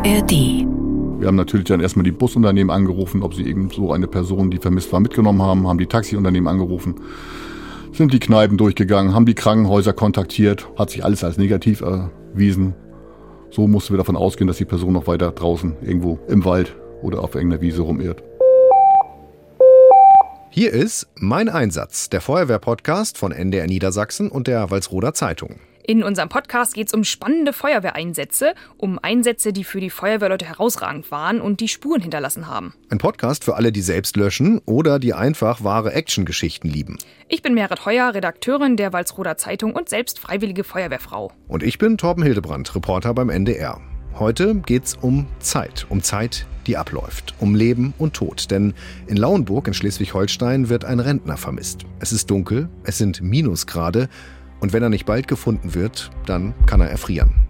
ARD. Wir haben natürlich dann erstmal die Busunternehmen angerufen, ob sie eben so eine Person, die vermisst war, mitgenommen haben, haben die Taxiunternehmen angerufen, sind die Kneipen durchgegangen, haben die Krankenhäuser kontaktiert, hat sich alles als negativ erwiesen. So mussten wir davon ausgehen, dass die Person noch weiter draußen irgendwo im Wald oder auf irgendeiner Wiese rumirrt. Hier ist Mein Einsatz, der Feuerwehr-Podcast von NDR Niedersachsen und der Walsroder Zeitung. In unserem Podcast geht es um spannende Feuerwehreinsätze, um Einsätze, die für die Feuerwehrleute herausragend waren und die Spuren hinterlassen haben. Ein Podcast für alle, die selbst löschen oder die einfach wahre Actiongeschichten lieben. Ich bin Merit Heuer, Redakteurin der Walsroder Zeitung und selbst freiwillige Feuerwehrfrau. Und ich bin Torben Hildebrand, Reporter beim NDR. Heute geht's um Zeit, um Zeit, die abläuft, um Leben und Tod. Denn in Lauenburg in Schleswig-Holstein wird ein Rentner vermisst. Es ist dunkel, es sind Minusgrade und wenn er nicht bald gefunden wird, dann kann er erfrieren.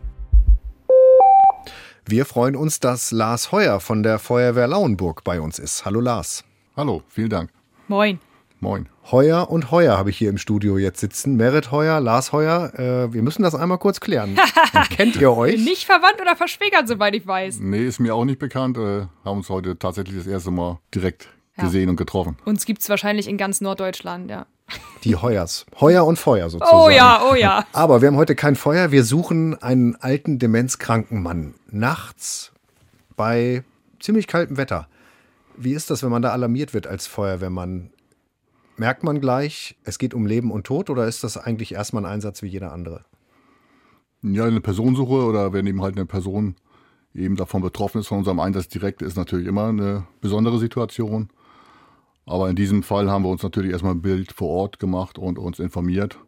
Wir freuen uns, dass Lars Heuer von der Feuerwehr Lauenburg bei uns ist. Hallo Lars. Hallo, vielen Dank. Moin. Moin. Heuer und Heuer habe ich hier im Studio jetzt sitzen. Merit Heuer, Lars Heuer. Äh, wir müssen das einmal kurz klären. Kennt ihr euch? Nicht verwandt oder verschwägert, soweit ich weiß. Nee, ist mir auch nicht bekannt. Äh, haben uns heute tatsächlich das erste Mal direkt Ja. gesehen und getroffen. Uns gibt es wahrscheinlich in ganz Norddeutschland, ja. Die Heuers. Heuer und Feuer sozusagen. Oh ja, oh ja. Aber wir haben heute kein Feuer. Wir suchen einen alten, demenzkranken Mann. Nachts bei ziemlich kaltem Wetter. Wie ist das, wenn man da alarmiert wird als Feuerwehrmann? Merkt man gleich, es geht um Leben und Tod oder ist das eigentlich erstmal ein Einsatz wie jeder andere? Ja, eine Personensuche oder wenn eben halt eine Person eben davon betroffen ist von unserem Einsatz direkt, ist natürlich immer eine besondere Situation. Aber in diesem Fall haben wir uns natürlich erstmal ein Bild vor Ort gemacht und uns informiert,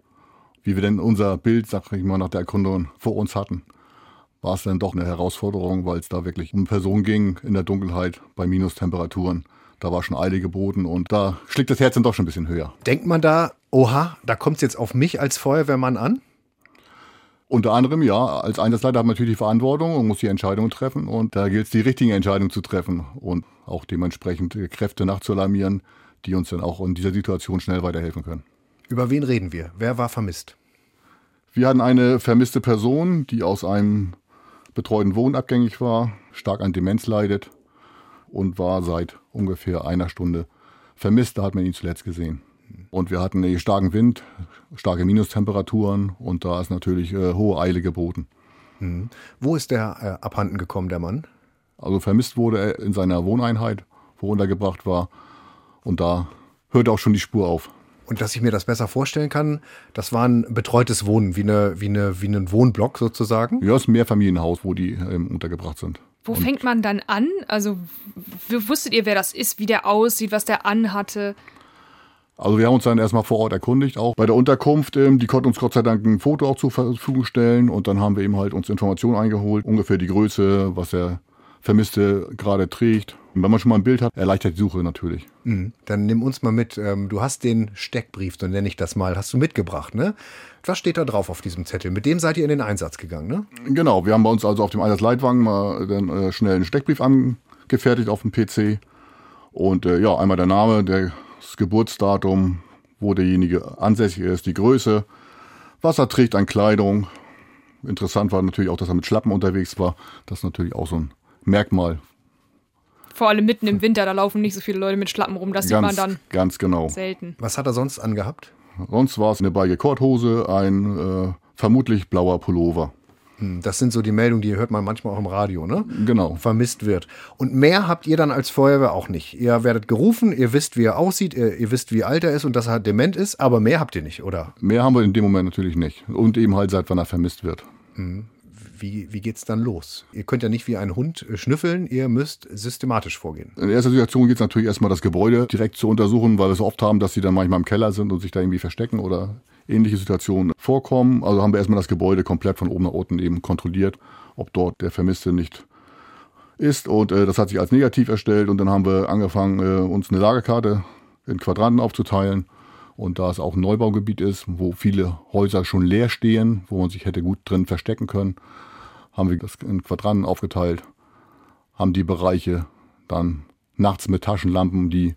wie wir denn unser Bild, sag ich mal, nach der Erkundung vor uns hatten. War es dann doch eine Herausforderung, weil es da wirklich um Personen ging in der Dunkelheit bei Minustemperaturen. Da war schon Eile geboten und da schlägt das Herz dann doch schon ein bisschen höher. Denkt man da, oha, da kommt es jetzt auf mich als Feuerwehrmann an? Unter anderem, ja, als Einsatzleiter hat man natürlich die Verantwortung und muss die Entscheidungen treffen. Und da gilt es, die richtigen Entscheidungen zu treffen und auch dementsprechend äh, Kräfte nachzualarmieren, die uns dann auch in dieser Situation schnell weiterhelfen können. Über wen reden wir? Wer war vermisst? Wir hatten eine vermisste Person, die aus einem betreuten Wohnen abgängig war, stark an Demenz leidet und war seit ungefähr einer Stunde vermisst. Da hat man ihn zuletzt gesehen. Und wir hatten einen starken Wind, starke Minustemperaturen und da ist natürlich äh, hohe Eile geboten. Wo ist der äh, abhanden gekommen, der Mann? Also vermisst wurde er in seiner Wohneinheit, wo er untergebracht war. Und da hört auch schon die Spur auf. Und dass ich mir das besser vorstellen kann, das war ein betreutes Wohnen, wie, eine, wie, eine, wie ein Wohnblock sozusagen. Ja, es ist ein Mehrfamilienhaus, wo die ähm, untergebracht sind. Wo fängt man dann an? Also, wusstet ihr, wer das ist, wie der aussieht, was der anhatte? Also wir haben uns dann erstmal vor Ort erkundigt, auch bei der Unterkunft. Ähm, die konnten uns Gott sei Dank ein Foto auch zur Verfügung stellen. Und dann haben wir eben halt uns Informationen eingeholt, ungefähr die Größe, was der Vermisste gerade trägt. Und wenn man schon mal ein Bild hat, erleichtert die Suche natürlich. Mhm. Dann nimm uns mal mit. Ähm, du hast den Steckbrief, so nenne ich das mal, hast du mitgebracht, ne? Was steht da drauf auf diesem Zettel? Mit dem seid ihr in den Einsatz gegangen, ne? Genau, wir haben bei uns also auf dem Einsatzleitwagen mal dann äh, schnell einen Steckbrief angefertigt auf dem PC. Und äh, ja, einmal der Name, der, das Geburtsdatum, wo derjenige ansässig ist, die Größe, was er trägt an Kleidung. Interessant war natürlich auch, dass er mit Schlappen unterwegs war. Das ist natürlich auch so ein Merkmal. Vor allem mitten im Winter, da laufen nicht so viele Leute mit Schlappen rum. Das sieht man Ganz, dann ganz genau. selten. Was hat er sonst angehabt? Sonst war es eine Beige Korthose, ein äh, vermutlich blauer Pullover. Hm, Das sind so die Meldungen, die hört man manchmal auch im Radio, ne? Genau. Vermisst wird. Und mehr habt ihr dann als Feuerwehr auch nicht. Ihr werdet gerufen, ihr wisst, wie er aussieht, ihr, ihr wisst, wie alt er ist und dass er dement ist, aber mehr habt ihr nicht, oder? Mehr haben wir in dem Moment natürlich nicht. Und eben halt seit wann er vermisst wird. Wie, wie geht's dann los? Ihr könnt ja nicht wie ein Hund äh, schnüffeln, ihr müsst systematisch vorgehen. In erster Situation geht es natürlich erstmal das Gebäude direkt zu untersuchen, weil wir es oft haben, dass sie dann manchmal im Keller sind und sich da irgendwie verstecken oder ähnliche Situationen vorkommen. Also haben wir erstmal das Gebäude komplett von oben nach unten eben kontrolliert, ob dort der Vermisste nicht ist. Und äh, das hat sich als negativ erstellt und dann haben wir angefangen, äh, uns eine Lagekarte in Quadranten aufzuteilen. Und da es auch ein Neubaugebiet ist, wo viele Häuser schon leer stehen, wo man sich hätte gut drin verstecken können, haben wir das in Quadranten aufgeteilt, haben die Bereiche dann nachts mit Taschenlampen die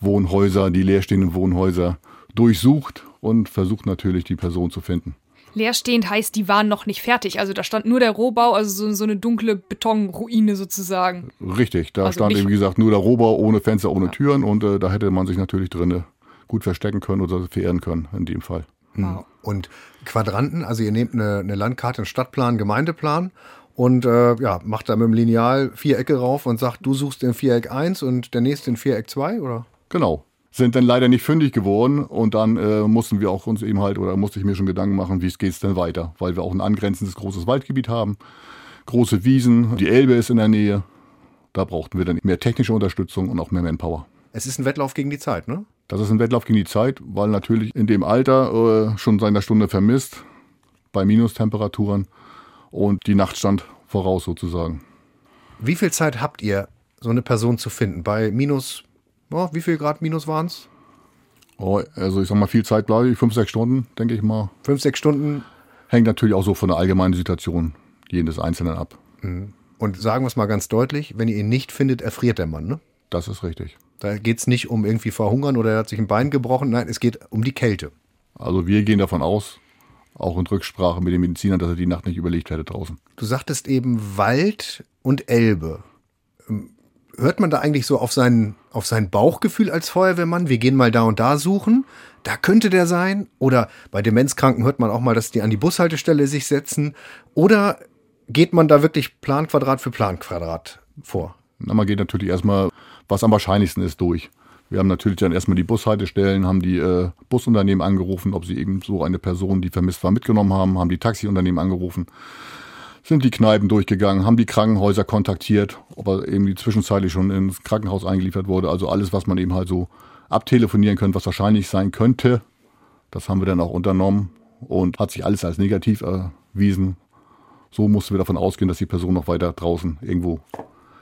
Wohnhäuser, die leerstehenden Wohnhäuser durchsucht und versucht natürlich die Person zu finden. Leerstehend heißt, die waren noch nicht fertig. Also da stand nur der Rohbau, also so, so eine dunkle Betonruine sozusagen. Richtig, da Also stand eben, wie gesagt, nur der Rohbau ohne Fenster, ohne Türen und äh, da hätte man sich natürlich drinnen gut verstecken können oder verehren können in dem Fall. Wow. Und Quadranten, also ihr nehmt eine, eine Landkarte, einen Stadtplan, Gemeindeplan und äh, ja, macht da mit dem Lineal Vierecke rauf und sagt, du suchst den Viereck 1 und der nächste in Viereck 2, oder? Genau. Sind dann leider nicht fündig geworden und dann äh, mussten wir auch uns eben halt, oder musste ich mir schon Gedanken machen, wie es geht's denn weiter, weil wir auch ein angrenzendes großes Waldgebiet haben, große Wiesen, die Elbe ist in der Nähe. Da brauchten wir dann mehr technische Unterstützung und auch mehr Manpower. Es ist ein Wettlauf gegen die Zeit, ne? Das ist ein Wettlauf gegen die Zeit, weil natürlich in dem Alter äh, schon seiner Stunde vermisst, bei Minustemperaturen und die Nacht stand voraus sozusagen. Wie viel Zeit habt ihr, so eine Person zu finden? Bei minus, oh, wie viel Grad minus waren es? Oh, also ich sag mal, viel Zeit bleibe ich, fünf, sechs Stunden, denke ich mal. Fünf, sechs Stunden. Hängt natürlich auch so von der allgemeinen Situation jedes Einzelnen ab. Und sagen wir es mal ganz deutlich, wenn ihr ihn nicht findet, erfriert der Mann, ne? Das ist richtig. Da geht es nicht um irgendwie verhungern oder er hat sich ein Bein gebrochen. Nein, es geht um die Kälte. Also wir gehen davon aus, auch in Rücksprache mit den Medizinern, dass er die Nacht nicht überlegt hätte draußen. Du sagtest eben Wald und Elbe. Ähm, Hört man da eigentlich so auf sein, auf sein Bauchgefühl als Feuerwehrmann? Wir gehen mal da und da suchen. Da könnte der sein. Oder bei Demenzkranken hört man auch mal, dass die an die Bushaltestelle sich setzen. Oder geht man da wirklich Planquadrat für Planquadrat vor? Na, man geht natürlich erstmal, was am wahrscheinlichsten ist, durch. Wir haben natürlich dann erstmal die Bushaltestellen, haben die äh, Busunternehmen angerufen, ob sie eben so eine Person, die vermisst war, mitgenommen haben, haben die Taxiunternehmen angerufen, sind die Kneipen durchgegangen, haben die Krankenhäuser kontaktiert, ob er eben die zwischenzeitlich schon ins Krankenhaus eingeliefert wurde. Also alles, was man eben halt so abtelefonieren könnte, was wahrscheinlich sein könnte, das haben wir dann auch unternommen und hat sich alles als negativ erwiesen. So mussten wir davon ausgehen, dass die Person noch weiter draußen irgendwo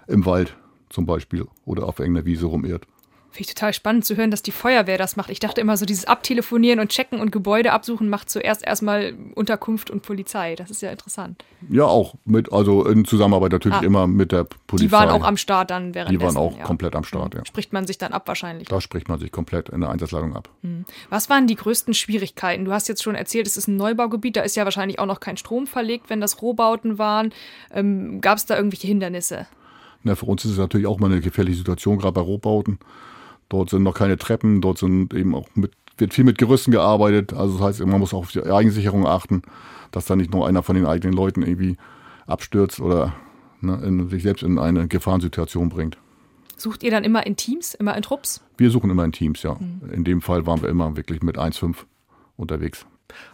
im Wald zum Beispiel oder auf irgendeiner Wiese rumirrt. Finde ich total spannend zu hören, dass die Feuerwehr das macht. Ich dachte immer so, dieses Abtelefonieren und Checken und Gebäude absuchen macht zuerst erstmal Unterkunft und Polizei. Das ist ja interessant. Ja, auch mit, also in Zusammenarbeit natürlich Ah. immer mit der Polizei. Die waren auch am Start dann während Die waren auch komplett am Start, ja. Spricht man sich dann ab wahrscheinlich. Da spricht man sich komplett in der Einsatzleitung ab. Was waren die größten Schwierigkeiten? Du hast jetzt schon erzählt, es ist ein Neubaugebiet, da ist ja wahrscheinlich auch noch kein Strom verlegt, wenn das Rohbauten waren. Ähm, Gab es da irgendwelche Hindernisse? Na, für uns ist es natürlich auch mal eine gefährliche Situation, gerade bei Rohbauten. Dort sind noch keine Treppen, dort sind eben auch mit, wird viel mit Gerüsten gearbeitet. Also das heißt, man muss auch auf die Eigensicherung achten, dass da nicht nur einer von den eigenen Leuten irgendwie abstürzt oder ne, in, sich selbst in eine Gefahrensituation bringt. Sucht ihr dann immer in Teams, immer in Trupps? Wir suchen immer in Teams, ja. In dem Fall waren wir immer wirklich mit 1,5 unterwegs.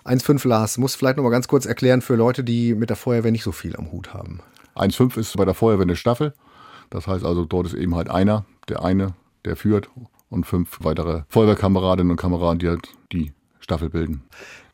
1,5 Lars, muss vielleicht noch mal ganz kurz erklären für Leute, die mit der Feuerwehr nicht so viel am Hut haben. 1,5 ist bei der Feuerwehr eine Staffel. Das heißt also, dort ist eben halt einer, der eine, der führt und fünf weitere Feuerwehrkameradinnen und Kameraden, die halt die Staffel bilden.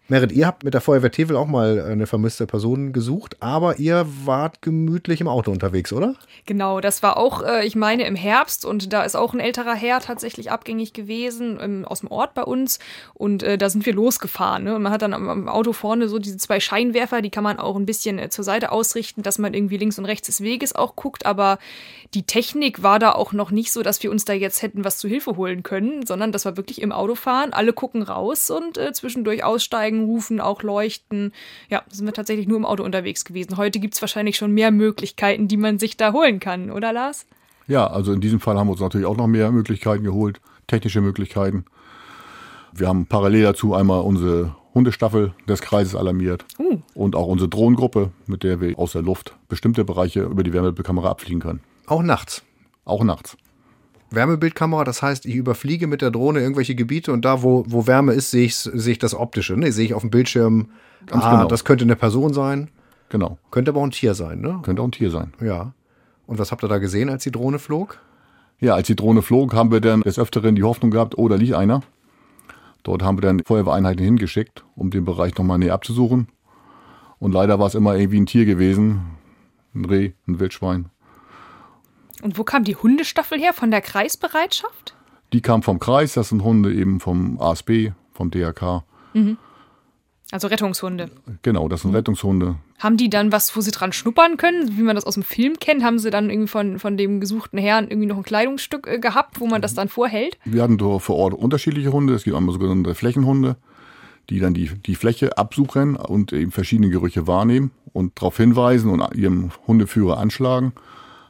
Merit, ihr habt mit der Feuerwehr Tevel auch mal eine vermisste Person gesucht, aber ihr wart gemütlich im Auto unterwegs, oder? Genau, das war auch, äh, ich meine, im Herbst und da ist auch ein älterer Herr tatsächlich abgängig gewesen ähm, aus dem Ort bei uns und äh, da sind wir losgefahren. Ne? Und man hat dann am, Auto vorne so diese zwei Scheinwerfer, die kann man auch ein bisschen äh, zur Seite ausrichten, dass man irgendwie links und rechts des Weges auch guckt, aber die Technik war da auch noch nicht so, dass wir uns da jetzt hätten was zu Hilfe holen können, sondern das war wirklich im Auto fahren, alle gucken raus und äh, zwischendurch aussteigen, rufen, auch leuchten. Ja, da sind wir tatsächlich nur im Auto unterwegs gewesen. Heute gibt's wahrscheinlich schon mehr Möglichkeiten, die man sich da holen kann, oder Lars? Ja, also in diesem Fall haben wir uns natürlich auch noch mehr Möglichkeiten geholt, technische Möglichkeiten. Wir haben parallel dazu einmal unsere Hundestaffel des Kreises alarmiert Uh. und auch unsere Drohnengruppe, mit der wir aus der Luft bestimmte Bereiche über die Wärmebildkamera abfliegen können. Auch nachts. Auch nachts. Wärmebildkamera, das heißt, ich überfliege mit der Drohne irgendwelche Gebiete und da, wo, wo Wärme ist, sehe ich, sehe ich das Optische. Ne? Sehe ich auf dem Bildschirm, Ganz ah, genau. das könnte eine Person sein, Genau. könnte aber auch ein Tier sein, ne? Könnte auch ein Tier sein. Ja. Und was habt ihr da gesehen, als die Drohne flog? Ja, als die Drohne flog, haben wir dann des Öfteren die Hoffnung gehabt, oh, da liegt einer. Dort haben wir dann Feuerwehreinheiten hingeschickt, um den Bereich nochmal näher abzusuchen. Und leider war es immer irgendwie ein Tier gewesen. Ein Reh, ein Wildschwein. Und wo kam die Hundestaffel her? Von der Kreisbereitschaft? Die kam vom Kreis, das sind Hunde eben vom ASB, vom DRK. Also Rettungshunde. Genau, das sind Rettungshunde. Haben die dann was, wo sie dran schnuppern können, wie man das aus dem Film kennt? Haben sie dann irgendwie von, von dem gesuchten Herrn irgendwie noch ein Kleidungsstück äh, gehabt, wo man das dann vorhält? Wir hatten vor Ort unterschiedliche Hunde. Es gibt einmal sogenannte Flächenhunde. die dann die, die Fläche absuchen und eben verschiedene Gerüche wahrnehmen und darauf hinweisen und ihrem Hundeführer anschlagen.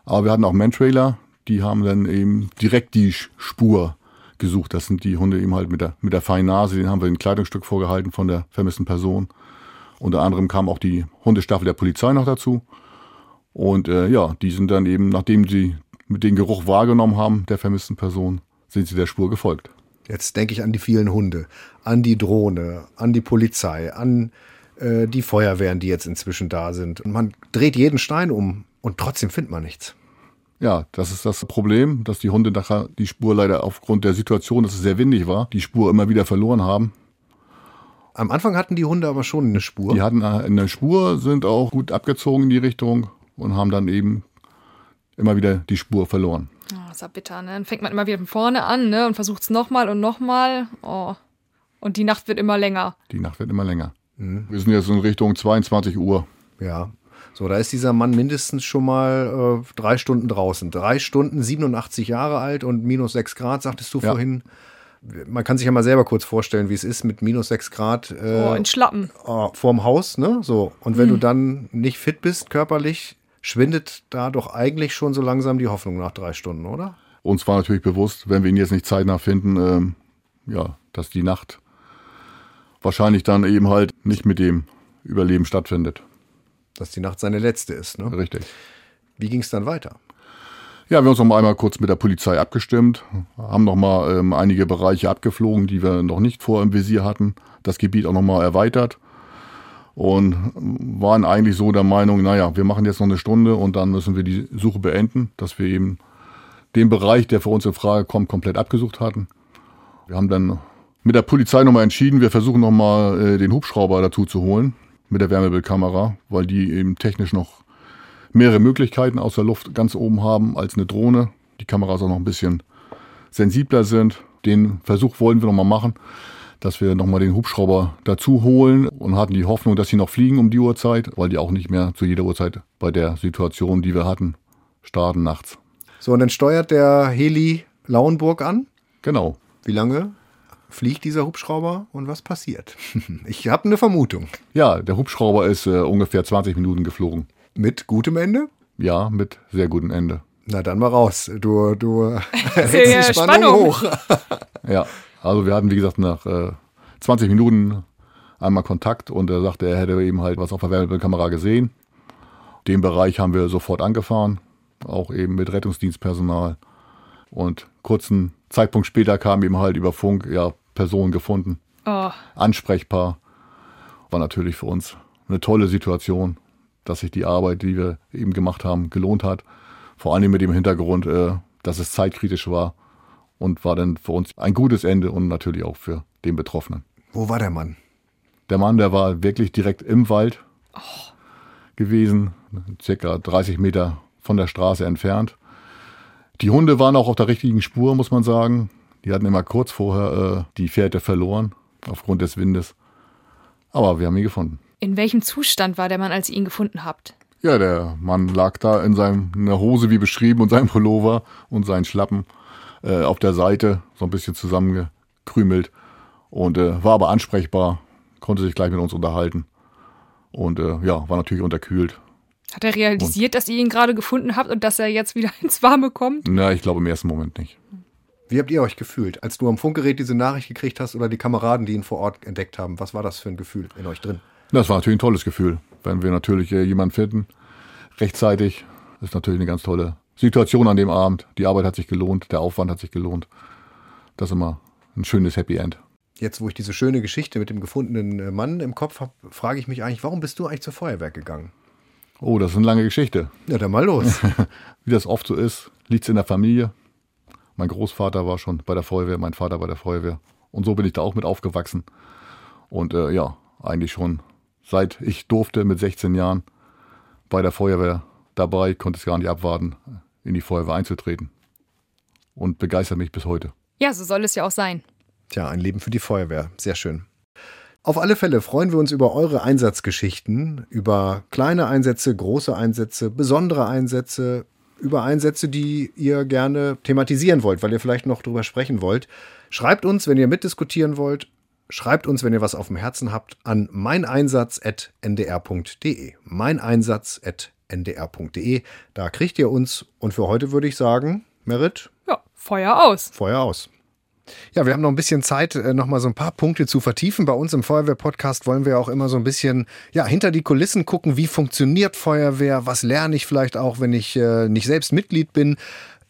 Aber wir hatten auch Mantrailer, die haben dann eben direkt die Spur gesucht. Das sind die Hunde eben halt mit der, mit der feinen Nase, den haben wir ein Kleidungsstück vorgehalten von der vermissten Person. Unter anderem kam auch die Hundestaffel der Polizei noch dazu. Und äh, ja, die sind dann eben, nachdem sie mit dem Geruch wahrgenommen haben, der vermissten Person, sind sie der Spur gefolgt. Jetzt denke ich an die vielen Hunde, an die Drohne, an die Polizei, an äh, die Feuerwehren, die jetzt inzwischen da sind. Und man dreht jeden Stein um und trotzdem findet man nichts. Ja, das ist das Problem, dass die Hunde nachher die Spur leider aufgrund der Situation, dass es sehr windig war, die Spur immer wieder verloren haben. Am Anfang hatten die Hunde aber schon eine Spur. Die hatten eine Spur, sind auch gut abgezogen in die Richtung und haben dann eben immer wieder die Spur verloren. Oh, ist ja bitter, ne? Dann fängt man immer wieder von vorne an, ne? Und versucht es nochmal und nochmal. Oh. Und die Nacht wird immer länger. Die Nacht wird immer länger. Mhm. Wir sind jetzt in Richtung 22 Uhr. Ja. So, da ist dieser Mann mindestens schon mal äh, drei Stunden draußen. Drei Stunden, 87 Jahre alt und minus sechs Grad, sagtest du ja. vorhin. Man kann sich ja mal selber kurz vorstellen, wie es ist mit minus sechs Grad. Äh, oh, in Schlappen. Oh, vorm Haus, ne? So. Und wenn hm. du dann nicht fit bist körperlich, schwindet da doch eigentlich schon so langsam die Hoffnung nach drei Stunden, oder? Uns war natürlich bewusst, wenn wir ihn jetzt nicht zeitnah finden, ähm, ja, dass die Nacht wahrscheinlich dann eben halt nicht mit dem Überleben stattfindet dass die Nacht seine letzte ist. Ne? Richtig. Wie ging es dann weiter? Ja, wir haben uns noch mal einmal kurz mit der Polizei abgestimmt, haben noch mal ähm, einige Bereiche abgeflogen, die wir noch nicht vor im Visier hatten, das Gebiet auch noch mal erweitert und waren eigentlich so der Meinung, naja, wir machen jetzt noch eine Stunde und dann müssen wir die Suche beenden, dass wir eben den Bereich, der für uns in Frage kommt, komplett abgesucht hatten. Wir haben dann mit der Polizei nochmal entschieden, wir versuchen nochmal äh, den Hubschrauber dazu zu holen mit der Wärmebildkamera, weil die eben technisch noch mehrere Möglichkeiten aus der Luft ganz oben haben als eine Drohne. Die Kameras auch noch ein bisschen sensibler sind. Den Versuch wollen wir nochmal machen, dass wir nochmal den Hubschrauber dazu holen und hatten die Hoffnung, dass sie noch fliegen um die Uhrzeit, weil die auch nicht mehr zu jeder Uhrzeit bei der Situation, die wir hatten, starten nachts. So, und dann steuert der Heli Lauenburg an? Genau. Wie lange? Fliegt dieser Hubschrauber und was passiert? Ich habe eine Vermutung. Ja, der Hubschrauber ist äh, ungefähr 20 Minuten geflogen. Mit gutem Ende? Ja, mit sehr gutem Ende. Na dann mal raus. Du, du hältst die Spannung, Spannung, hoch. ja, also wir hatten, wie gesagt, nach äh, 20 Minuten einmal Kontakt und er sagte, er hätte eben halt was auf der Wärmebildkamera gesehen. Den Bereich haben wir sofort angefahren, auch eben mit Rettungsdienstpersonal. Und kurzen Zeitpunkt später kam eben halt über Funk, ja, Person gefunden. Oh. Ansprechbar. War natürlich für uns eine tolle Situation, dass sich die Arbeit, die wir eben gemacht haben, gelohnt hat. Vor allem mit dem Hintergrund, äh, dass es zeitkritisch war und war dann für uns ein gutes Ende und natürlich auch für den Betroffenen. Wo war der Mann? Der Mann, der war wirklich direkt im Wald oh. gewesen, circa 30 Meter von der Straße entfernt. Die Hunde waren auch auf der richtigen Spur, muss man sagen. Die hatten immer kurz vorher äh, die Fährte verloren, aufgrund des Windes. Aber wir haben ihn gefunden. In welchem Zustand war der Mann, als ihr ihn gefunden habt? Ja, der Mann lag da in seiner Hose, wie beschrieben, und seinem Pullover und seinen Schlappen äh, auf der Seite, so ein bisschen zusammengekrümelt. Und äh, war aber ansprechbar, konnte sich gleich mit uns unterhalten. Und äh, ja, war natürlich unterkühlt. Hat er realisiert, und dass ihr ihn gerade gefunden habt und dass er jetzt wieder ins Warme kommt? Na, ich glaube im ersten Moment nicht. Wie habt ihr euch gefühlt, als du am Funkgerät diese Nachricht gekriegt hast oder die Kameraden, die ihn vor Ort entdeckt haben? Was war das für ein Gefühl in euch drin? Das war natürlich ein tolles Gefühl. Wenn wir natürlich äh, jemanden finden, rechtzeitig, ist natürlich eine ganz tolle Situation an dem Abend. Die Arbeit hat sich gelohnt, der Aufwand hat sich gelohnt. Das ist immer ein schönes Happy End. Jetzt, wo ich diese schöne Geschichte mit dem gefundenen äh, Mann im Kopf habe, frage ich mich eigentlich, warum bist du eigentlich zur Feuerwehr gegangen? Oh, das ist eine lange Geschichte. Ja, dann mal los. Wie das oft so ist, liegt es in der Familie. Mein Großvater war schon bei der Feuerwehr, mein Vater bei der Feuerwehr. Und so bin ich da auch mit aufgewachsen. Und äh, ja, eigentlich schon seit ich durfte mit 16 Jahren bei der Feuerwehr dabei, konnte es gar nicht abwarten, in die Feuerwehr einzutreten. Und begeistert mich bis heute. Ja, so soll es ja auch sein. Tja, ein Leben für die Feuerwehr. Sehr schön. Auf alle Fälle freuen wir uns über eure Einsatzgeschichten, über kleine Einsätze, große Einsätze, besondere Einsätze, über Einsätze, die ihr gerne thematisieren wollt, weil ihr vielleicht noch drüber sprechen wollt. Schreibt uns, wenn ihr mitdiskutieren wollt, Schreibt uns, wenn ihr was auf dem Herzen habt, an meineinsatz.ndr.de. Meineinsatz.ndr.de. Da kriegt ihr uns. Und für heute würde ich sagen, Merit? Ja, Feuer aus. Feuer aus. Ja, wir haben noch ein bisschen Zeit, äh, noch mal so ein paar Punkte zu vertiefen. Bei uns im Feuerwehr-Podcast wollen wir auch immer so ein bisschen ja, hinter die Kulissen gucken, wie funktioniert Feuerwehr, was lerne ich vielleicht auch, wenn ich äh, nicht selbst Mitglied bin.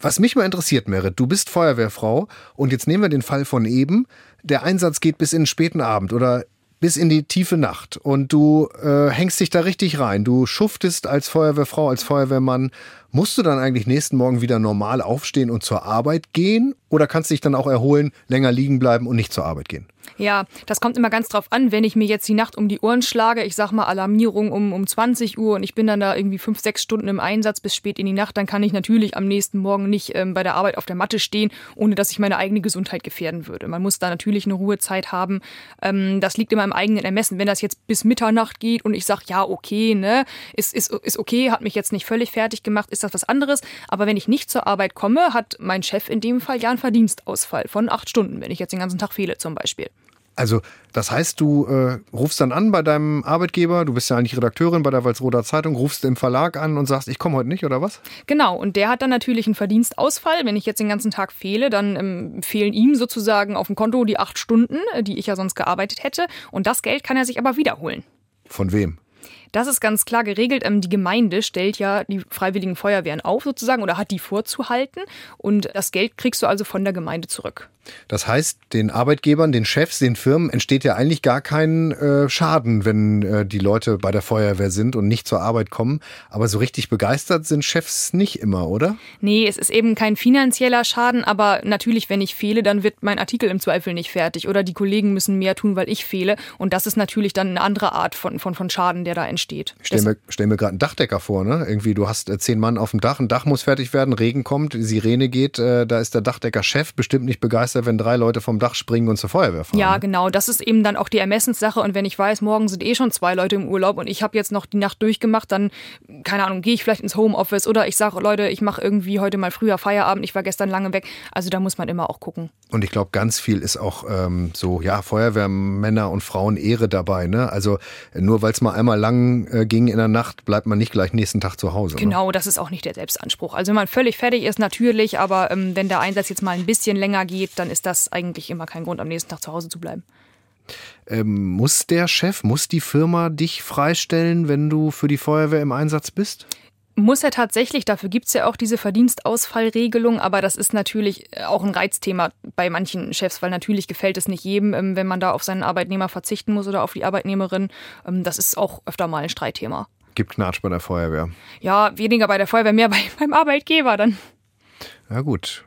Was mich mal interessiert, Merit, du bist Feuerwehrfrau und jetzt nehmen wir den Fall von eben. Der Einsatz geht bis in den späten Abend oder bis in die tiefe Nacht und du äh, hängst dich da richtig rein. Du schuftest als Feuerwehrfrau, als Feuerwehrmann. Musst du dann eigentlich nächsten Morgen wieder normal aufstehen und zur Arbeit gehen oder kannst du dich dann auch erholen, länger liegen bleiben und nicht zur Arbeit gehen? Ja, das kommt immer ganz drauf an, wenn ich mir jetzt die Nacht um die Ohren schlage, ich sag mal Alarmierung um, um 20 Uhr und ich bin dann da irgendwie fünf, sechs Stunden im Einsatz bis spät in die Nacht, dann kann ich natürlich am nächsten Morgen nicht ähm, bei der Arbeit auf der Matte stehen, ohne dass ich meine eigene Gesundheit gefährden würde. Man muss da natürlich eine Ruhezeit haben. Ähm, das liegt immer im eigenen Ermessen. Wenn das jetzt bis Mitternacht geht und ich sage, ja, okay, ne, ist, ist, ist okay, hat mich jetzt nicht völlig fertig gemacht, ist das was anderes. Aber wenn ich nicht zur Arbeit komme, hat mein Chef in dem Fall ja einen Verdienstausfall von acht Stunden, wenn ich jetzt den ganzen Tag fehle zum Beispiel. Also, das heißt, du äh, rufst dann an bei deinem Arbeitgeber, du bist ja eigentlich Redakteurin bei der Walsroder Zeitung, rufst im Verlag an und sagst, ich komme heute nicht, oder was? Genau, und der hat dann natürlich einen Verdienstausfall. Wenn ich jetzt den ganzen Tag fehle, dann ähm, fehlen ihm sozusagen auf dem Konto die acht Stunden, äh, die ich ja sonst gearbeitet hätte. Und das Geld kann er sich aber wiederholen. Von wem? Das ist ganz klar geregelt. Ähm, die Gemeinde stellt ja die freiwilligen Feuerwehren auf sozusagen oder hat die vorzuhalten. Und das Geld kriegst du also von der Gemeinde zurück. Das heißt, den Arbeitgebern, den Chefs, den Firmen entsteht ja eigentlich gar kein äh, Schaden, wenn äh, die Leute bei der Feuerwehr sind und nicht zur Arbeit kommen. Aber so richtig begeistert sind Chefs nicht immer, oder? Nee, es ist eben kein finanzieller Schaden, aber natürlich, wenn ich fehle, dann wird mein Artikel im Zweifel nicht fertig oder die Kollegen müssen mehr tun, weil ich fehle. Und das ist natürlich dann eine andere Art von, von, von Schaden, der da entsteht. Stell mir, stell mir gerade einen Dachdecker vor, ne? Irgendwie, du hast äh, zehn Mann auf dem Dach, ein Dach muss fertig werden, Regen kommt, Sirene geht, äh, da ist der Dachdecker Chef bestimmt nicht begeistert wenn drei Leute vom Dach springen und zur Feuerwehr fahren. Ja, ne? genau. Das ist eben dann auch die Ermessenssache. Und wenn ich weiß, morgen sind eh schon zwei Leute im Urlaub und ich habe jetzt noch die Nacht durchgemacht, dann, keine Ahnung, gehe ich vielleicht ins Homeoffice oder ich sage, Leute, ich mache irgendwie heute mal früher Feierabend, ich war gestern lange weg. Also da muss man immer auch gucken. Und ich glaube, ganz viel ist auch ähm, so, ja, Feuerwehrmänner und Frauen Ehre dabei. Ne? Also nur weil es mal einmal lang äh, ging in der Nacht, bleibt man nicht gleich nächsten Tag zu Hause. Genau, ne? das ist auch nicht der Selbstanspruch. Also wenn man völlig fertig ist, natürlich, aber ähm, wenn der Einsatz jetzt mal ein bisschen länger geht, dann ist das eigentlich immer kein Grund, am nächsten Tag zu Hause zu bleiben. Ähm, muss der Chef, muss die Firma dich freistellen, wenn du für die Feuerwehr im Einsatz bist? Muss er tatsächlich, dafür gibt es ja auch diese Verdienstausfallregelung, aber das ist natürlich auch ein Reizthema bei manchen Chefs, weil natürlich gefällt es nicht jedem, ähm, wenn man da auf seinen Arbeitnehmer verzichten muss oder auf die Arbeitnehmerin. Ähm, das ist auch öfter mal ein Streitthema. Gibt Knatsch bei der Feuerwehr? Ja, weniger bei der Feuerwehr, mehr bei, beim Arbeitgeber dann. Ja gut,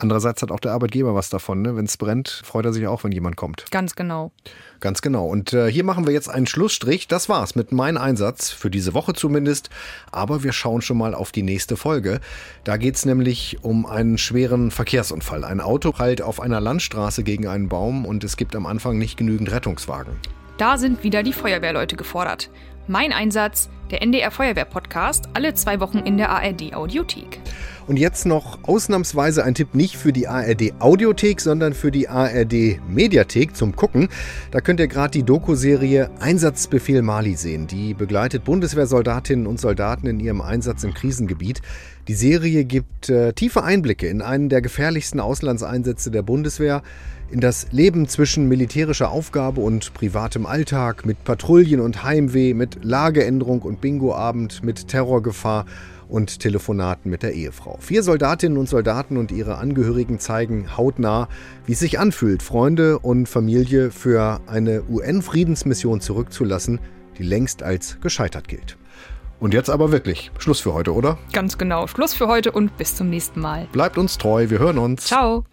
Andererseits hat auch der Arbeitgeber was davon. Ne? Wenn es brennt, freut er sich auch, wenn jemand kommt. Ganz genau. Ganz genau. Und äh, hier machen wir jetzt einen Schlussstrich. Das war's mit meinem Einsatz, für diese Woche zumindest. Aber wir schauen schon mal auf die nächste Folge. Da geht's nämlich um einen schweren Verkehrsunfall. Ein Auto prallt auf einer Landstraße gegen einen Baum und es gibt am Anfang nicht genügend Rettungswagen. Da sind wieder die Feuerwehrleute gefordert. Mein Einsatz, der NDR Feuerwehr Podcast, alle zwei Wochen in der ARD Audiothek. Und jetzt noch ausnahmsweise ein Tipp nicht für die ARD Audiothek, sondern für die ARD Mediathek zum Gucken. Da könnt ihr gerade die Doku-Serie Einsatzbefehl Mali sehen. Die begleitet Bundeswehrsoldatinnen und Soldaten in ihrem Einsatz im Krisengebiet. Die Serie gibt äh, tiefe Einblicke in einen der gefährlichsten Auslandseinsätze der Bundeswehr, in das Leben zwischen militärischer Aufgabe und privatem Alltag, mit Patrouillen und Heimweh, mit Lageänderung und Bingoabend, mit Terrorgefahr und Telefonaten mit der Ehefrau. Vier Soldatinnen und Soldaten und ihre Angehörigen zeigen hautnah, wie es sich anfühlt, Freunde und Familie für eine UN-Friedensmission zurückzulassen, die längst als gescheitert gilt. Und jetzt aber wirklich Schluss für heute, oder? Ganz genau. Schluss für heute und bis zum nächsten Mal. Bleibt uns treu, wir hören uns. Ciao.